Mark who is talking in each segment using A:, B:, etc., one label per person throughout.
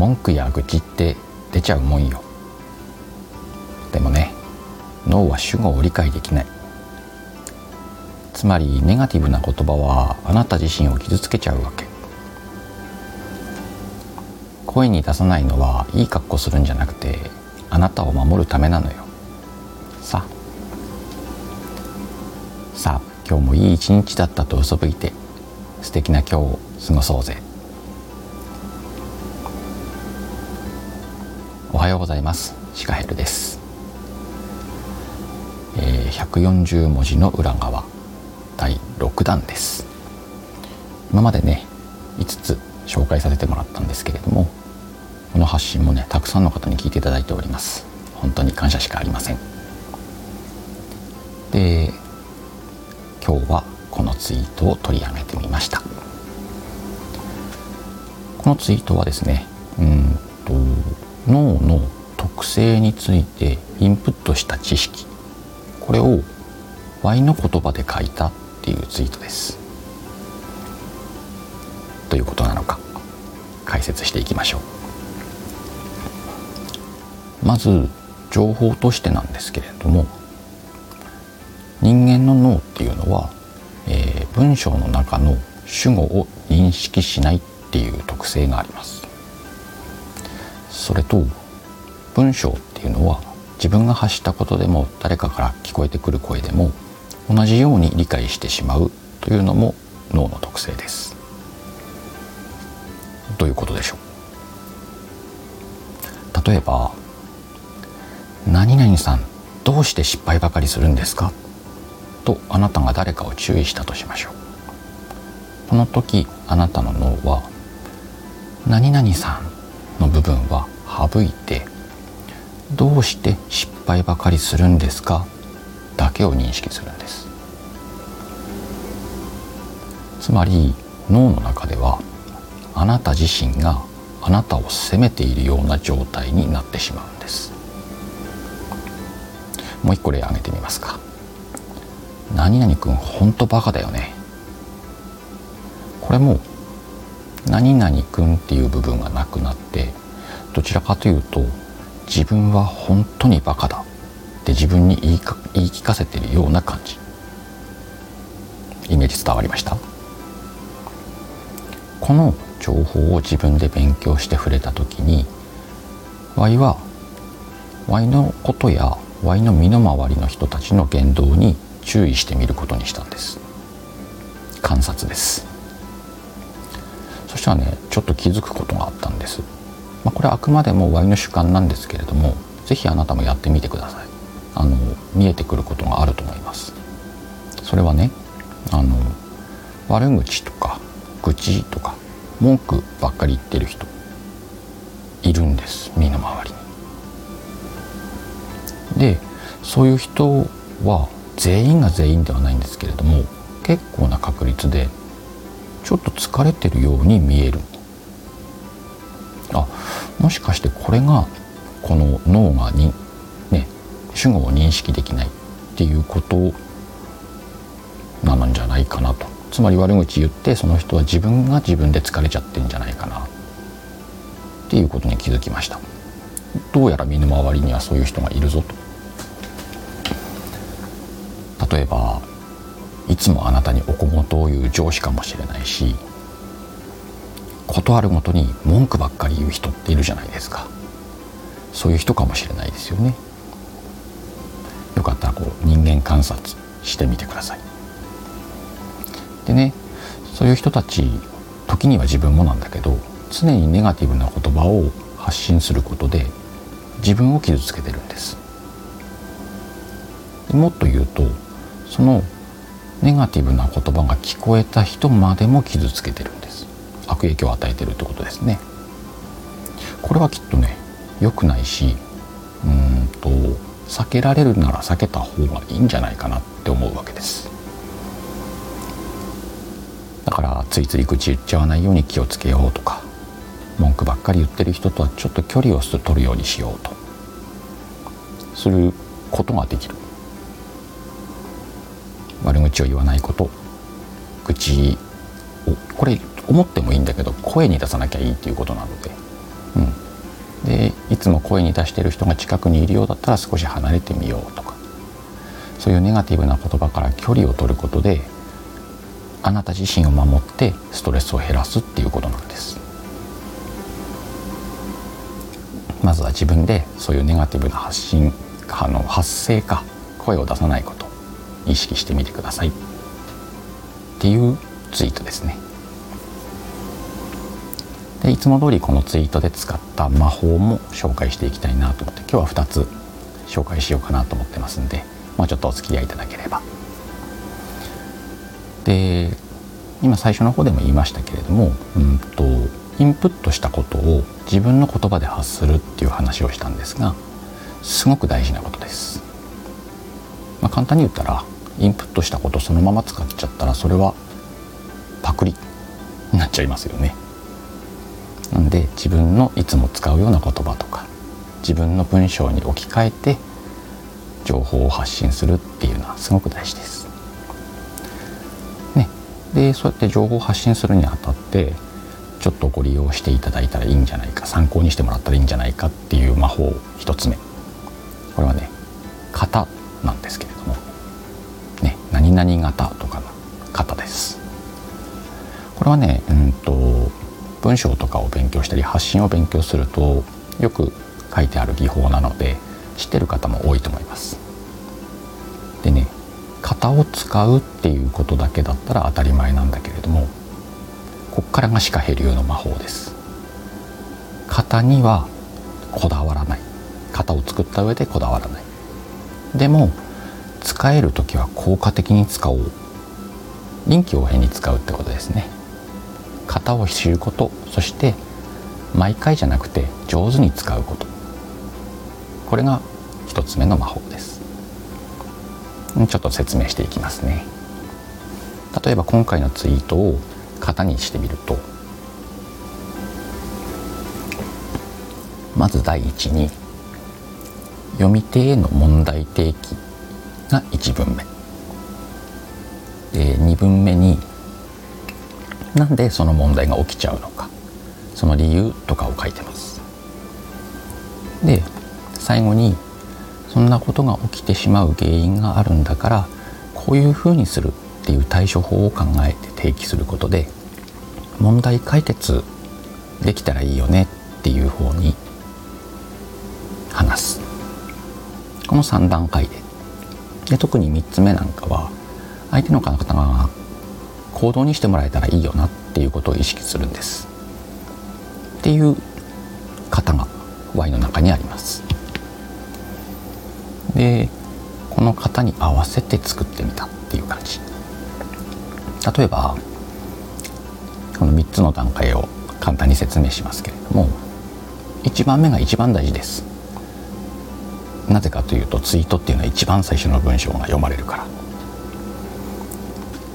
A: 文句や愚痴って出ちゃうもんよ。でもね脳は主語を理解できない。つまりネガティブな言葉はあなた自身を傷つけちゃうわけ。声に出さないのはいい格好するんじゃなくてあなたを守るためなのよ。さあ。さあ今日もいい一日だったと嘘吹いて素敵な今日を過ごそうぜ。はようございます。シカヘルです、えー、140文字の裏側第6弾です。今までね5つ紹介させてもらったんですけれどもこの発信もねたくさんの方に聞いていただいております。本当に感謝しかありません。で今日はこのツイートを取り上げてみました。このツイートはですねうんと脳の特性についてインプットした知識。これを Y の言葉で書いたっていうツイートです。どういうことなのか。解説していきましょう。まず情報としてなんですけれども人間の脳っていうのは、えー、文章の中の主語を認識しないっていう特性があります。それと文章っていうのは自分が発したことでも誰かから聞こえてくる声でも同じように理解してしまうというのも脳の特性です。どういうことでしょう？例えば何々さんどうして失敗ばかりするんですか？とあなたが誰かを注意したとしましょう。この時あなたの脳は何々さんの部分は省いてどうして失敗ばかりするんですか？だけを認識するんです。つまり脳の中ではあなた自身があなたを責めているような状態になってしまうんです。もう一個例挙げてみますか。何々くんほんとバカだよね。これも何々くんっていう部分がなくなってどちらかというと自分は本当にバカだ。って自分に言い言い聞かせてるような感じ。イメージ伝わりました？この情報を自分で勉強して触れた時に Y は Y のことや Y の身の回りの人たちの言動に注意してみることにしたんです。観察です。そしたらねちょっと気づくことがあったんです、まあ、これはあくまでも Y の主観なんですけれども是非あなたもやってみてください。あの見えてくることがあると思います。それはねあの悪口とか愚痴とか文句ばっかり言ってる人いるんです身の回りに。でそういう人は全員が全員ではないんですけれども結構な確率でちょっと疲れてるように見える。もしかしてこれがこの脳がにね主語を認識できないっていうことなのんじゃないかなと。つまり悪口言ってその人は自分が自分で疲れちゃってんじゃないかな。っていうことに気づきました。どうやら身の回りにはそういう人がいるぞと。例えばいつもあなたにお小言を言う上司かもしれないし断るごとに文句ばっかり言う人っているじゃないですか。そういう人かもしれないですよね。よかったらこう人間観察してみてください。でねそういう人たち時には自分もなんだけど常にネガティブな言葉を発信することで自分を傷つけてるんです。もっと言うとそのネガティブな言葉が聞こえた人までも傷つけてるんです。悪影響を与えてるってことですね。これはきっとね良くないしうんと避けられるなら避けた方がいいんじゃないかなって思うわけです。だからついつい口言っちゃわないように気をつけようとか文句ばっかり言ってる人とはちょっと距離を取るようにしようとすることができる。悪口を言わないこと愚痴をこれ思ってもいいんだけど声に出さなきゃいいっていうことなので、うん、つも声に出してる人が近くにいるようだったら少し離れてみようとか。そういうネガティブな言葉から距離を取ることであなた自身を守ってストレスを減らすっていうことなんです。まずは自分でそういうネガティブな発信あの発声か声を出さないこと意識してみてください。っていうツイートですね。でいつも通りこのツイートで使った魔法も紹介していきたいなと思って今日は2つ紹介しようかなと思ってますんでもうちょっとお付き合いいただければ。で今最初の方でも言いましたけれども、うんと、インプットしたことを自分の言葉で発するっていう話をしたんですがすごく大事なことです、まあ、簡単に言ったらインプットしたことそのまま使っちゃったらそれはパクリになっちゃいますよね。なんで自分のいつも使うような言葉とか自分の文章に置き換えて情報を発信するっていうのはすごく大事です。ね、でそうやって情報を発信するにあたってちょっとご利用していただいたらいいんじゃないか参考にしてもらったらいいんじゃないかっていう魔法一つ目。これはね型なんですけれども、ね、何々型とかの型です。これはね、うんと文章とかを勉強したり発信を勉強するとよく書いてある技法なので知ってる方も多いと思います。でね型を使うっていうことだけだったら当たり前なんだけれどもこっからが歯科ヘリューの魔法です。型にはこだわらない。型を作った上でこだわらない。でも使える時は効果的に使おう。臨機応変に使うってことですね。型を知ることそして毎回じゃなくて上手に使うこと。これが一つ目の魔法です。ちょっと説明していきますね。例えば今回のツイートを型にしてみるとまず第一に読み手への問題提起が1文目。で2文目になんでその問題が起きちゃうのか。その理由とかを書いてます。で最後にそんなことが起きてしまう原因があるんだからこういうふうにするっていう対処法を考えて提起することで問題解決できたらいいよねっていう方に話す。この3段階で。で特に3つ目なんかは相手の方が行動にしてもらえたらいいよなっていうことを意識するんです。っていう方が Y の中にあります。でこの型に合わせて作ってみたっていう感じ。例えばこの3つの段階を簡単に説明しますけれども1番目が一番大事です。なぜかというとツイートっていうのは一番最初の文章が読まれるから。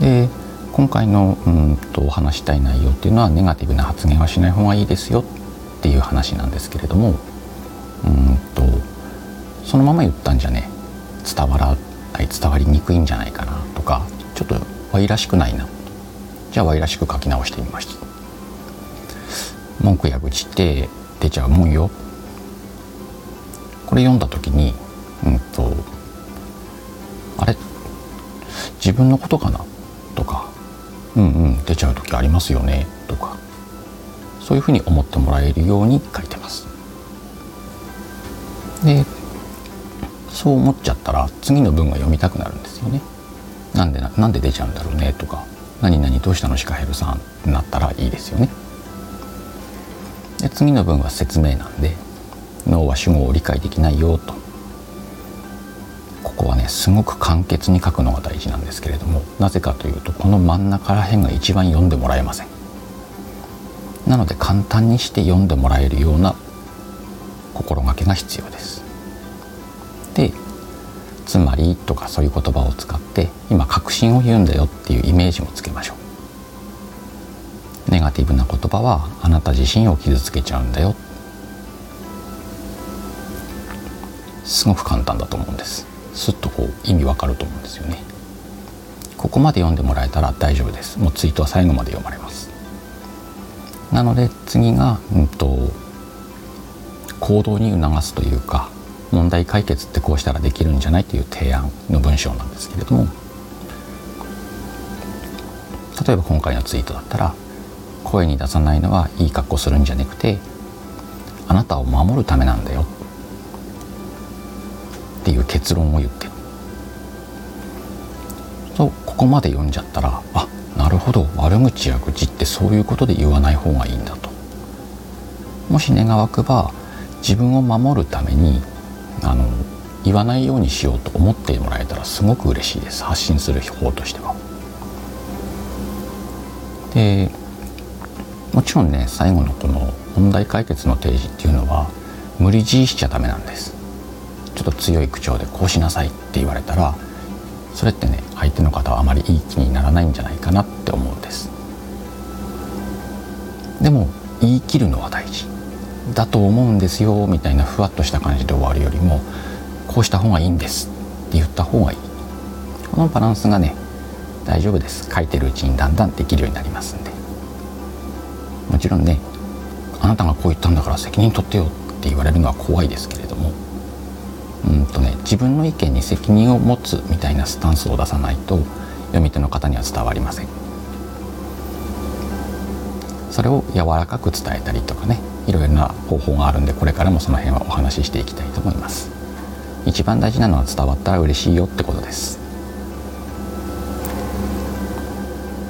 A: で今回のうんとお話したい内容っていうのはネガティブな発言はしない方がいいですよっていう話なんですけれどもうんとそのまま言ったんじゃね伝わらない伝わりにくいんじゃないかなとかちょっとわいらしくないな。じゃあわいらしく書き直してみました。文句や愚痴って出ちゃうもんよ。これ読んだ時にうんとあれ？自分のことかな？とかうんうん。出ちゃう時ありますよね。とか。そういうふうに思ってもらえるように書いてます。でそう思っちゃったら次の文が読みたくなるんですよね。なんでなんで出ちゃうんだろうね。とか。何々どうしたのシカヘルさんってなったらいいですよね。で次の文は説明なんで脳は主語を理解できないよと。ここはねすごく簡潔に書くのが大事なんですけれどもなぜかというとこの真ん中ら辺が一番読んでもらえません。なので簡単にして読んでもらえるような心がけが必要です。でつまりとかそういう言葉を使って今確信を言うんだよっていうイメージもつけましょう。ネガティブな言葉はあなた自身を傷つけちゃうんだよ。すごく簡単だと思うんです。すっとこう意味わかると思うんですよね。ここまで読んでもらえたら大丈夫です。もうツイートは最後まで読まれます。なので次が、うんと行動に促すというか問題解決ってこうしたらできるんじゃないという提案の文章なんですけれども例えば今回のツイートだったら声に出さないのはいい格好するんじゃなくてあなたを守るためなんだよ。っていう結論を言ってる。とここまで読んじゃったらあなるほど悪口や愚痴ってそういうことで言わない方がいいんだと。もし願わくば自分を守るためにあの言わないようにしようと思ってもらえたらすごく嬉しいです。発信する方としては。でもちろんね最後のこの問題解決の提示っていうのは無理強いしちゃダメなんです。ちょっと強い口調でこうしなさいって言われたらそれってね相手の方はあまりいい気にならないんじゃないかなって思うんです。でも言い切るのは大事。だと思うんですよみたいなふわっとした感じで終わるよりもこうした方がいいんですって言った方がいい。このバランスがね大丈夫です。書いてるうちにだんだんできるようになりますんで。もちろんねあなたがこう言ったんだから責任取ってよって言われるのは怖いですけれどもうんとね自分の意見に責任を持つみたいなスタンスを出さないと読み手の方には伝わりません。それを柔らかく伝えたりとかねいろいろな方法があるんでこれからもその辺はお話ししていきたいと思います。一番大事なのは伝わったら嬉しいよってことです。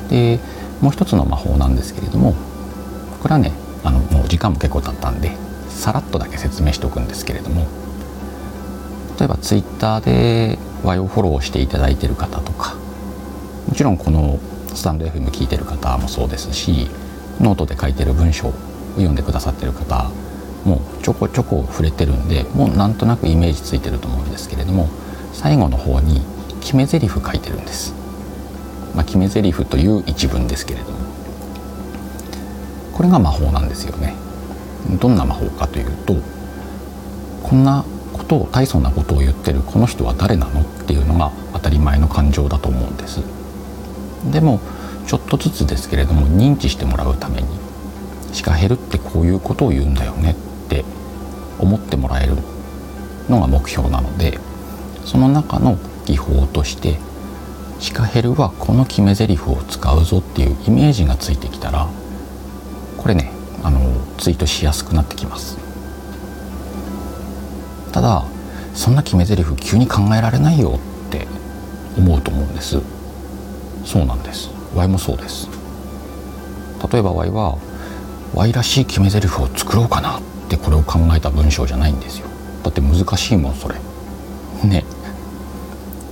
A: でもう一つの魔法なんですけれどもこれはねあのもう時間も結構経ったんでさらっとだけ説明しておくんですけれども例えばツイッターで和洋フォローしていただいてる方とかもちろんこのスタンド FM 聞いてる方もそうですしノートで書いてる文章を読んでくださってる方もちょこちょこ触れてるんでもうなんとなくイメージついてると思うんですけれども最後の方に決め台詞書いてるんです。まあ、決め台詞という一文ですけれどもこれが魔法なんですよね。どんな魔法かというとこんなこと大層なことを言ってるこの人は誰なのっていうのが当たり前の感情だと思うんです。でもちょっとずつですけれども認知してもらうためにシカヘルってこういうことを言うんだよねって思ってもらえるのが目標なのでその中の技法としてシカヘルはこの決め台詞を使うぞっていうイメージがついてきたらこれねあのツイートしやすくなってきますただそんな決め台詞急に考えられないよって思うと思うんです。そうなんです。Y もそうです。例えば Y は Y らしい決め台詞を作ろうかなってこれを考えた文章じゃないんですよ。だって難しいもんそれ。ね。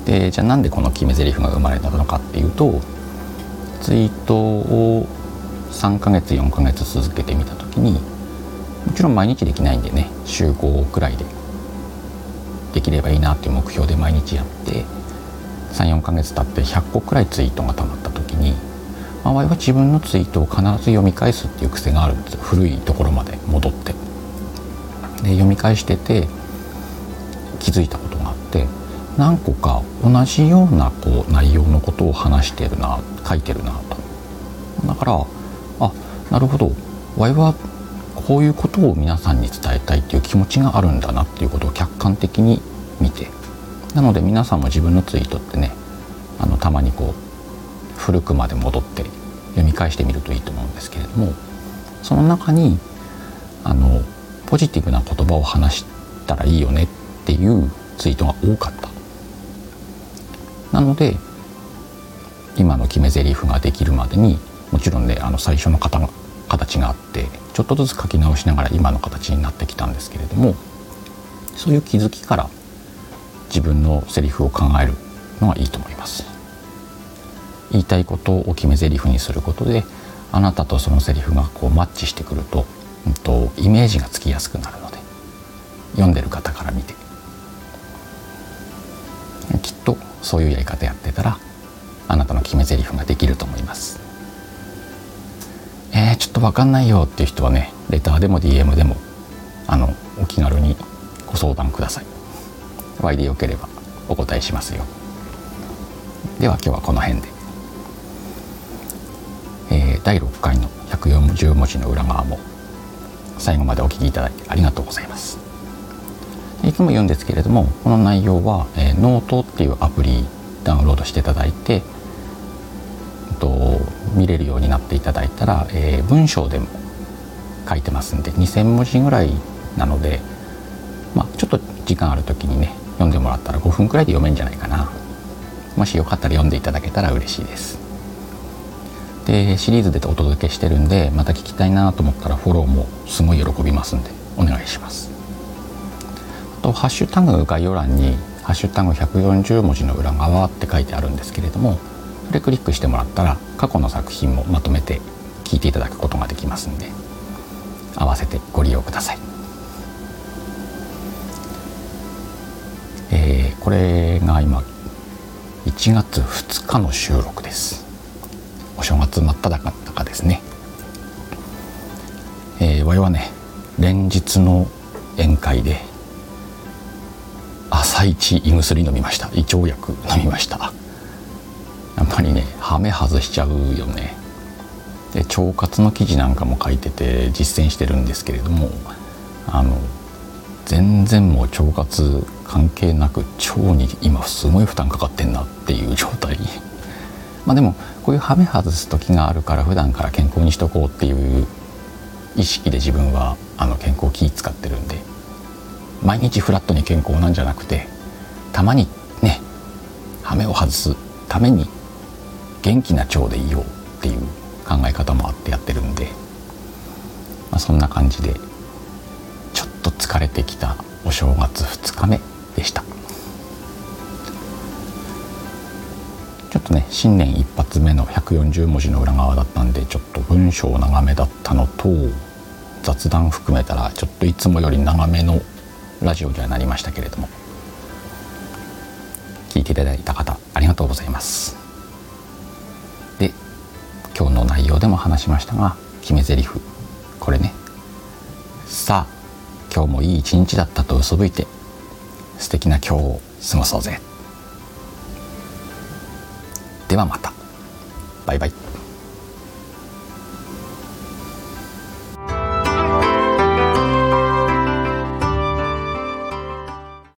A: でじゃあなんでこの決め台詞が生まれたのかっていうとツイートを3ヶ月4ヶ月続けてみた時にもちろん毎日できないんでね週5くらいでできればいいなっていう目標で毎日やって34ヶ月経って100個くらいツイートがたまった時に周りは自分のツイートを必ず読み返すっていう癖があるんです古いところまで戻って。で読み返してて気づいたことがあって何個か同じようなこう内容のことを話してるな書いてるなと。だからあなるほど。ワイはこういうことを皆さんに伝えたいっていう気持ちがあるんだなっていうことを客観的に見て。なので皆さんも自分のツイートってねあのたまにこう古くまで戻って読み返してみるといいと思うんですけれどもその中にあのポジティブな言葉を話したらいいよねっていうツイートが多かった。なので今の決め台詞ができるまでにもちろんねあの最初の方形があってちょっとずつ書き直しながら今の形になってきたんですけれどもそういう気づきから自分のセリフを考えるのがいいと思います。言いたいことを決め台詞にすることであなたとそのセリフがこうマッチしてくると,、うんと、イメージがつきやすくなるので読んでる方から見て。きっとそういうやり方やってたらあなたの決め台詞ができると思います。え、ちょっと分かんないよっていう人はねレターでも DM でもあのお気軽にご相談ください。Y でよければお答えしますよ。では今日はこの辺で、えー、第6回の140文字の裏側も最後までお聞きいただきありがとうございます。いつも言うんですけれどもこの内容は、えー、ノートっていうアプリダウンロードしていただいて見れるようになっていただいたら、えー、文章でも書いてますんで2,000文字ぐらいなので、まあ、ちょっと時間ある時にね読んでもらったら5分くらいで読めんじゃないかな。もしよかったら読んでいただけたら嬉しいです。でシリーズでお届けしてるんでまた聞きたいなと思ったらフォローもすごい喜びますんでお願いします。あとハッシュタグ概要欄に「ハッシュタグ140文字の裏側」って書いてあるんですけれどもそれクリックしてもらったら過去の作品もまとめて聞いていただくことができますんで合わせてご利用ください。えー、これが今1月2日の収録です。お正月真っ只中ですね。えー、我はね連日の宴会で朝一胃薬飲みました。胃腸薬飲みました。やっぱりねハメ外しちゃうよね。で腸活の記事なんかも書いてて実践してるんですけれどもあの全然もう腸活関係なく腸に今すごい負担かかってんなっていう状態。まあでもこういうハメ外す時があるから普段から健康にしとこうっていう意識で自分はあの健康気使ってるんで毎日フラットに健康なんじゃなくてたまにねハメを外すために元気な腸でいようっていう考え方もあってやってるんで、まあ、そんな感じでちょっと疲れてきたお正月2日目でした。ちょっとね新年一発目の140文字の裏側だったんでちょっと文章長めだったのと雑談含めたらちょっといつもより長めのラジオにはなりましたけれども聞いていただいた方ありがとうございます。今日の内容でも話しましたが決め台詞これね。さあ今日もいい一日だったと嘘吹いて素敵な今日を過ごそうぜ。ではまた。バイバイ。